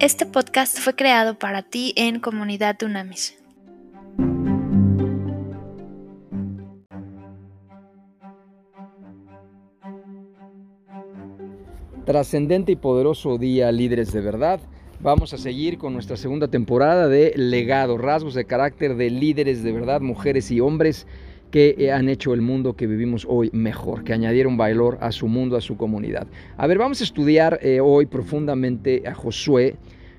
Este podcast fue creado para ti en Comunidad Dunamis. Trascendente y poderoso día, líderes de verdad. Vamos a seguir con nuestra segunda temporada de legado, rasgos de carácter de líderes de verdad, mujeres y hombres que han hecho el mundo que vivimos hoy mejor, que añadieron valor a su mundo, a su comunidad. A ver, vamos a estudiar eh, hoy profundamente a Josué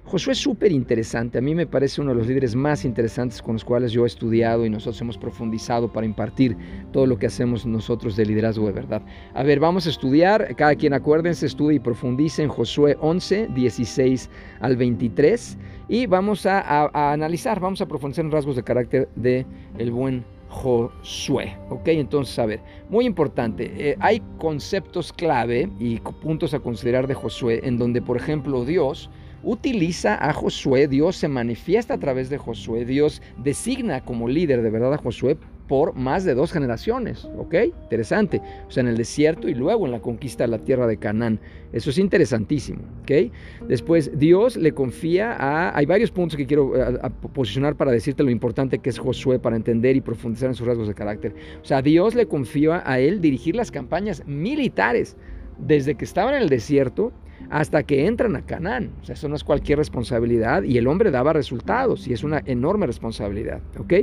Josué es súper interesante, a mí me parece uno de los líderes más interesantes con los cuales yo he estudiado y nosotros hemos profundizado para impartir todo lo que hacemos nosotros de liderazgo de verdad. A ver, vamos a estudiar, cada quien acuérdense, estudie y profundice en Josué 11, 16 al 23 y vamos a, analizar, vamos a profundizar en rasgos de carácter de el buen Josué. ¿Ok? Entonces, a ver, muy importante, eh, hay conceptos clave y puntos a considerar de Josué en donde, por ejemplo, Dios utiliza a Josué, Dios se manifiesta a través de Josué, Dios designa como líder de verdad a Josué por más de dos generaciones, ¿ok? Interesante. O sea, en el desierto y luego en la conquista de la tierra de Canaán. Eso es interesantísimo, ¿ok? Después, Dios le confía a... Hay varios puntos que quiero eh, posicionar para decirte lo importante que es Josué para entender y profundizar en sus rasgos de carácter. O sea, Dios le confía a él dirigir las campañas militares desde que estaba en el desierto hasta que entran a Canaán. O sea, eso no es cualquier responsabilidad y el hombre daba resultados y es una enorme responsabilidad. ¿ok?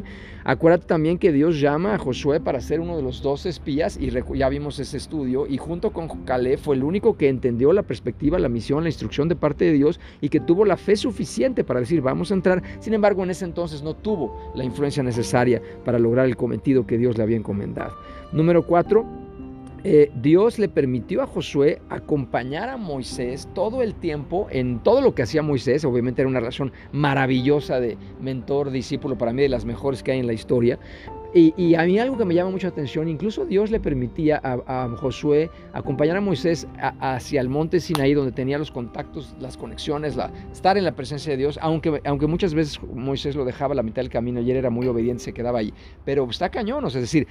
Acuérdate también que Dios llama a Josué para ser uno de los dos espías y ya vimos ese estudio y junto con Caleb fue el único que entendió la perspectiva, la misión, la instrucción de parte de Dios y que tuvo la fe suficiente para decir vamos a entrar. Sin embargo, en ese entonces no tuvo la influencia necesaria para lograr el cometido que Dios le había encomendado. Número cuatro, eh, Dios le permitió a Josué acompañar a Moisés todo el tiempo en todo lo que hacía Moisés. Obviamente era una relación maravillosa de mentor-discípulo, para mí de las mejores que hay en la historia. Y, a mí algo que me llama mucha atención, incluso Dios le permitía a, Josué acompañar a Moisés hacia el monte Sinaí, donde tenía los contactos, las conexiones, estar en la presencia de Dios, aunque, aunque muchas veces Moisés lo dejaba a la mitad del camino y él era muy obediente, se quedaba ahí. Pero está cañón, es decir,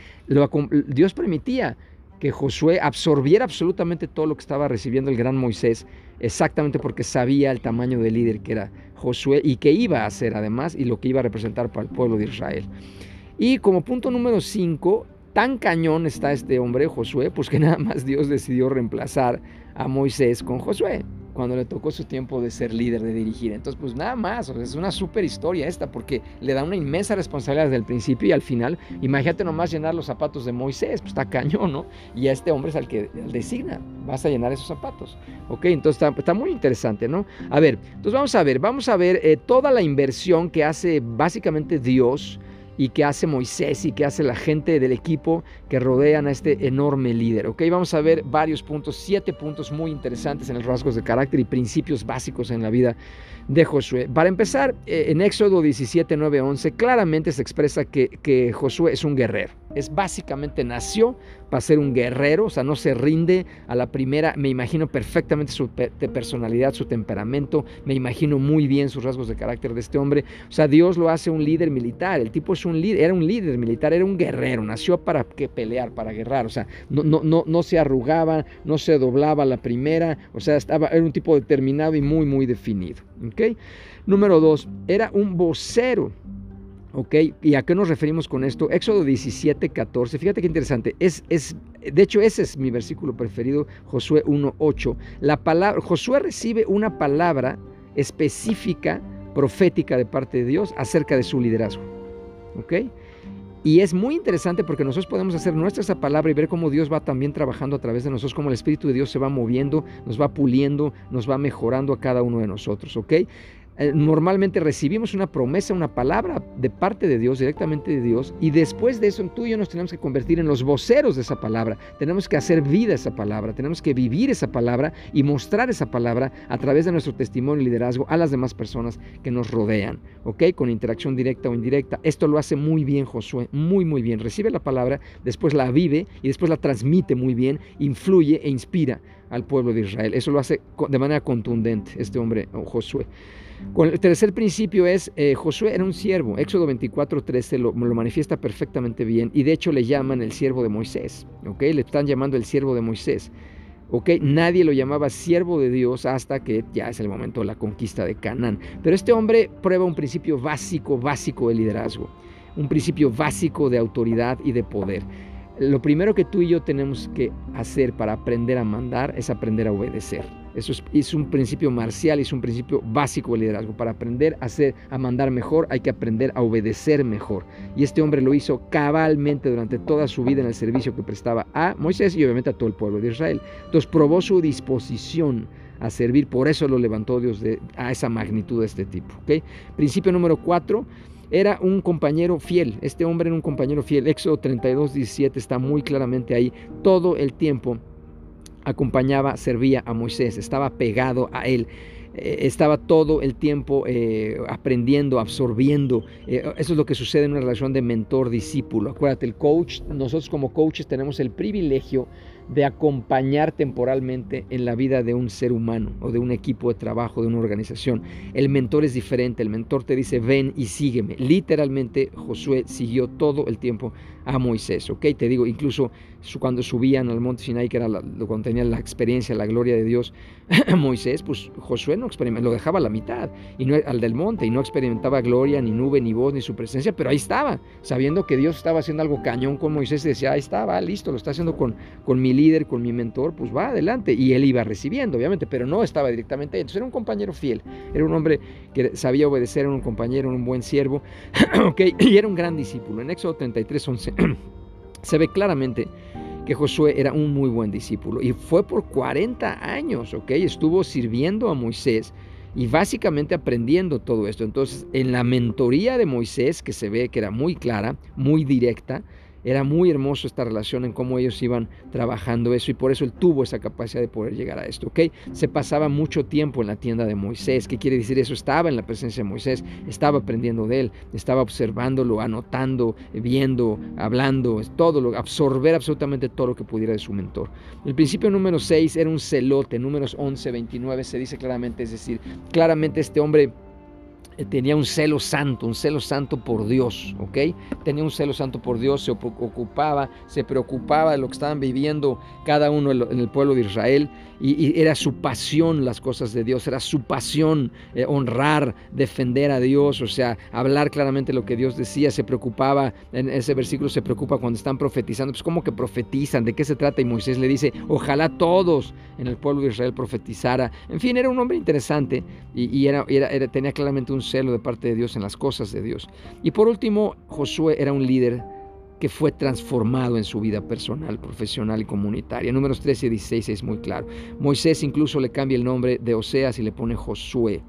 Dios permitía que Josué absorbiera absolutamente todo lo que estaba recibiendo el gran Moisés, exactamente porque sabía el tamaño de líder que era Josué y que iba a hacer además y lo que iba a representar para el pueblo de Israel. Y como punto número 5, tan cañón está este hombre, Josué, pues que nada más Dios decidió reemplazar a Moisés con Josué cuando le tocó su tiempo de ser líder, de dirigir. Entonces, pues nada más, es una súper historia esta, porque le da una inmensa responsabilidad desde el principio y al final, imagínate nomás llenar los zapatos de Moisés, pues está cañón, ¿no? Y a este hombre es al que designa, vas a llenar esos zapatos, ¿ok? Entonces está, muy interesante, ¿no? A ver, entonces vamos a ver, vamos a ver eh, toda la inversión que hace básicamente Dios y que hace Moisés y que hace la gente del equipo que rodean a este enorme líder. ¿ok? Vamos a ver varios puntos, siete puntos muy interesantes en los rasgos de carácter y principios básicos en la vida de Josué. Para empezar, eh, en Éxodo 17, 9, 11, claramente se expresa que Josué es un guerrero. Es básicamente nació para ser un guerrero, o sea, no se rinde a la primera. Me imagino perfectamente su personalidad, su temperamento, me imagino muy bien sus rasgos de carácter de este hombre. O sea, Dios lo hace un líder militar. El tipo es un líder, era un líder militar, era un guerrero, nació para pelear, para guerrar. O sea, no, no, no, no se arrugaba, no se doblaba a la primera. O sea, estaba, era un tipo determinado y muy, muy definido. Número dos, era un vocero ¿Ok? ¿Y a qué nos referimos con esto? Éxodo 17, 14. Fíjate qué interesante. Es, es, de hecho, ese es mi versículo preferido, Josué 1, 8. La palabra, Josué recibe una palabra específica, profética de parte de Dios acerca de su liderazgo. ¿Ok? Y es muy interesante porque nosotros podemos hacer nuestra esa palabra y ver cómo Dios va también trabajando a través de nosotros, cómo el Espíritu de Dios se va moviendo, nos va puliendo, nos va mejorando a cada uno de nosotros, ¿ok? Eh, normalmente recibimos una promesa, una palabra de parte de Dios, directamente de Dios, y después de eso tú y yo nos tenemos que convertir en los voceros de esa palabra. Tenemos que hacer vida esa palabra, tenemos que vivir esa palabra y mostrar esa palabra a través de nuestro testimonio y liderazgo a las demás personas que nos rodean, ¿ok? Con interacción directa o indirecta. Esto lo hace muy bien Josué, muy, muy bien. Recibe la palabra, después la vive y después la transmite muy bien, influye e inspira al pueblo de Israel. Eso lo hace de manera contundente este hombre, Josué el tercer principio es, eh, Josué era un siervo, Éxodo 24, 13 lo, lo, manifiesta perfectamente bien y de hecho le llaman el siervo de Moisés, ¿ok? Le están llamando el siervo de Moisés. ¿ok? Nadie lo llamaba siervo de Dios hasta que ya es el momento de la conquista de Canaán. Pero este hombre prueba un principio básico, básico de liderazgo, un principio básico de autoridad y de poder. Lo primero que tú y yo tenemos que hacer para aprender a mandar es aprender a obedecer. Eso es, un principio marcial, es un principio básico de liderazgo. Para aprender a, hacer, a mandar mejor hay que aprender a obedecer mejor. Y este hombre lo hizo cabalmente durante toda su vida en el servicio que prestaba a Moisés y obviamente a todo el pueblo de Israel. Entonces probó su disposición a servir, por eso lo levantó Dios a esa magnitud de este tipo. ¿okay? Principio número cuatro era un compañero fiel. Este hombre era un compañero fiel. Éxodo 32, 17 está muy claramente ahí. Todo el tiempo acompañaba, servía a Moisés, estaba pegado a él. Eh, estaba todo el tiempo eh, aprendiendo, absorbiendo. Eh, eso es lo que sucede en una relación de mentor-discípulo. Acuérdate, el coach, nosotros como coaches tenemos el privilegio de acompañar temporalmente en la vida de un ser humano o de un equipo de trabajo, de una organización. El mentor es diferente, el mentor te dice, ven y sígueme. Literalmente Josué siguió todo el tiempo a Moisés, ¿ok? Te digo, incluso cuando subían al monte Sinai, que era cuando tenían la experiencia, la gloria de Dios, Moisés, pues Josué no experimentaba, lo dejaba a la mitad, y no, al del monte, y no experimentaba gloria, ni nube, ni voz, ni su presencia, pero ahí estaba, sabiendo que Dios estaba haciendo algo cañón con Moisés, decía, ahí está, va, listo, lo está haciendo con, con mi líder, con mi mentor, pues va adelante. Y él iba recibiendo, obviamente, pero no estaba directamente. Entonces era un compañero fiel, era un hombre que sabía obedecer, era un compañero, un buen siervo, okay, y era un gran discípulo. En Éxodo 33, 11 se ve claramente que Josué era un muy buen discípulo y fue por 40 años, ¿ok? Estuvo sirviendo a Moisés y básicamente aprendiendo todo esto. Entonces, en la mentoría de Moisés, que se ve que era muy clara, muy directa, era muy hermoso esta relación en cómo ellos iban trabajando eso y por eso él tuvo esa capacidad de poder llegar a esto, ¿ok? Se pasaba mucho tiempo en la tienda de Moisés. ¿Qué quiere decir eso? Estaba en la presencia de Moisés, estaba aprendiendo de él, estaba observándolo, anotando, viendo, hablando, todo lo, absorber absolutamente todo lo que pudiera de su mentor. El principio número 6 era un celote, números 11, 29 se dice claramente, es decir, claramente este hombre tenía un celo santo, un celo santo por Dios, ¿ok? Tenía un celo santo por Dios, se ocupaba, se preocupaba de lo que estaban viviendo cada uno en el pueblo de Israel y, era su pasión las cosas de Dios, era su pasión eh, honrar, defender a Dios, o sea, hablar claramente lo que Dios decía, se preocupaba, en ese versículo se preocupa cuando están profetizando, pues ¿cómo que profetizan? ¿De qué se trata? Y Moisés le dice, ojalá todos en el pueblo de Israel profetizara. En fin, era un hombre interesante y, era, tenía claramente un celo de parte de Dios en las cosas de Dios. Y por último, Josué era un líder que fue transformado en su vida personal, profesional y comunitaria. Números 13 y 16 es muy claro. Moisés incluso le cambia el nombre de Oseas y le pone Josué.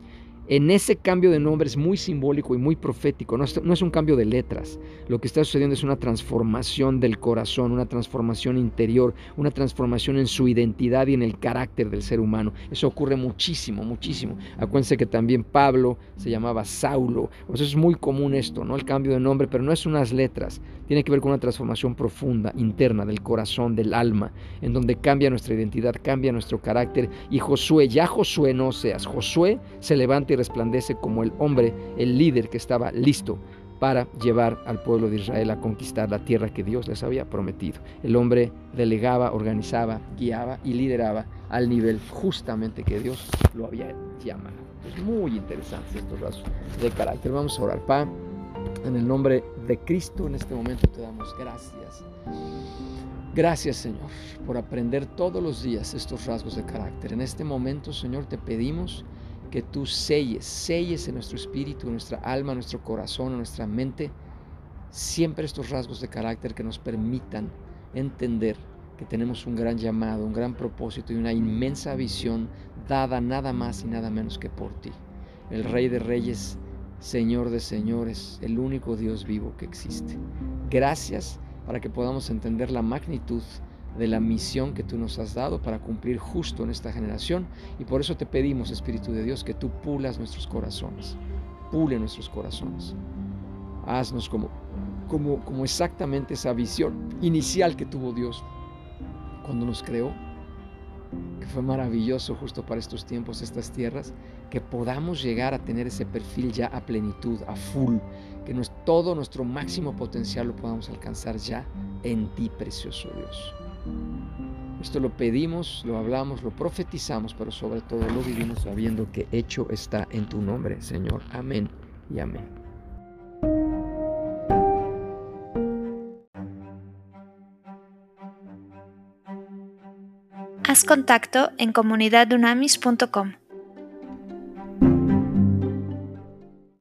En ese cambio de nombre es muy simbólico y muy profético, no es, un cambio de letras. Lo que está sucediendo es una transformación del corazón, una transformación interior, una transformación en su identidad y en el carácter del ser humano. Eso ocurre muchísimo, muchísimo. Acuérdense que también Pablo se llamaba Saulo. O sea, es muy común esto, ¿no? El cambio de nombre, pero no es unas letras. Tiene que ver con una transformación profunda, interna, del corazón, del alma, en donde cambia nuestra identidad, cambia nuestro carácter. Y Josué, ya Josué no seas, Josué se levanta resplandece como el hombre, el líder que estaba listo para llevar al pueblo de Israel a conquistar la tierra que Dios les había prometido. El hombre delegaba, organizaba, guiaba y lideraba al nivel justamente que Dios lo había llamado. Es muy interesante estos rasgos de carácter. Vamos a orar, Pa. En el nombre de Cristo en este momento te damos gracias. Gracias Señor por aprender todos los días estos rasgos de carácter. En este momento Señor te pedimos que tú selles, selles en nuestro espíritu, en nuestra alma, en nuestro corazón, en nuestra mente, siempre estos rasgos de carácter que nos permitan entender que tenemos un gran llamado, un gran propósito y una inmensa visión dada nada más y nada menos que por ti. El Rey de Reyes, Señor de Señores, el único Dios vivo que existe. Gracias para que podamos entender la magnitud de la misión que tú nos has dado para cumplir justo en esta generación. Y por eso te pedimos, Espíritu de Dios, que tú pulas nuestros corazones, pule nuestros corazones. Haznos como, como, como exactamente esa visión inicial que tuvo Dios cuando nos creó, que fue maravilloso justo para estos tiempos, estas tierras, que podamos llegar a tener ese perfil ya a plenitud, a full, que todo nuestro máximo potencial lo podamos alcanzar ya en ti, precioso Dios. Esto lo pedimos, lo hablamos, lo profetizamos, pero sobre todo lo vivimos sabiendo que hecho está en tu nombre, Señor. Amén y amén. Haz contacto en comunidadunamis.com.